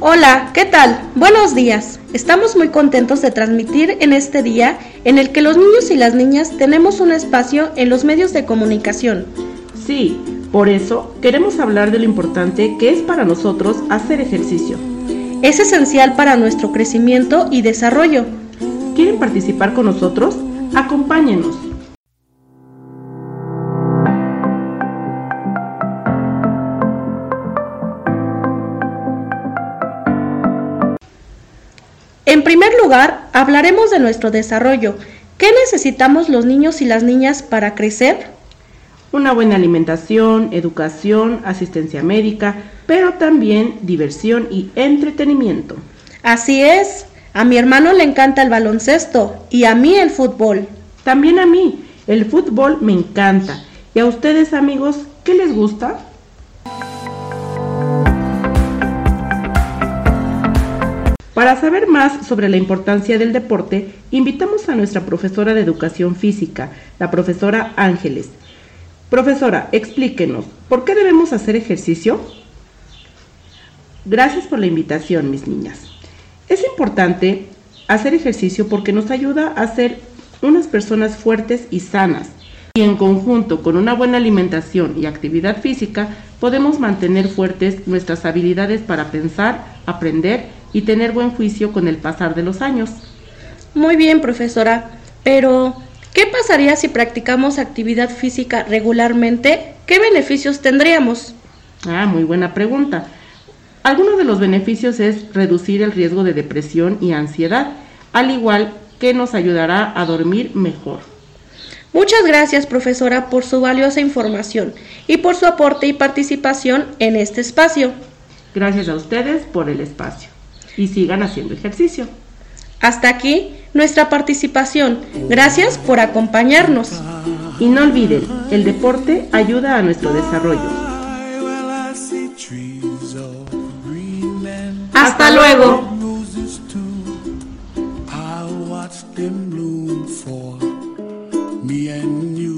Hola, ¿qué tal? Buenos días. Estamos muy contentos de transmitir en este día en el que los niños y las niñas tenemos un espacio en los medios de comunicación. Sí, por eso queremos hablar de lo importante que es para nosotros hacer ejercicio. Es esencial para nuestro crecimiento y desarrollo. ¿Quieren participar con nosotros? Acompáñenos. En primer lugar, hablaremos de nuestro desarrollo. ¿Qué necesitamos los niños y las niñas para crecer? Una buena alimentación, educación, asistencia médica, pero también diversión y entretenimiento. Así es. A mi hermano le encanta el baloncesto y a mí el fútbol. También a mí. El fútbol me encanta. ¿Y a ustedes amigos, qué les gusta? Para saber más sobre la importancia del deporte, invitamos a nuestra profesora de educación física, la profesora Ángeles. Profesora, explíquenos, ¿por qué debemos hacer ejercicio? Gracias por la invitación, mis niñas. Es importante hacer ejercicio porque nos ayuda a ser unas personas fuertes y sanas. Y en conjunto con una buena alimentación y actividad física, podemos mantener fuertes nuestras habilidades para pensar, aprender y tener buen juicio con el pasar de los años. Muy bien, profesora, pero ¿qué pasaría si practicamos actividad física regularmente? ¿Qué beneficios tendríamos? Ah, muy buena pregunta. Algunos de los beneficios es reducir el riesgo de depresión y ansiedad, al igual que nos ayudará a dormir mejor. Muchas gracias, profesora, por su valiosa información y por su aporte y participación en este espacio. Gracias a ustedes por el espacio y sigan haciendo ejercicio. Hasta aquí nuestra participación. Gracias por acompañarnos. Y no olviden, el deporte ayuda a nuestro desarrollo. Hasta luego. me and you.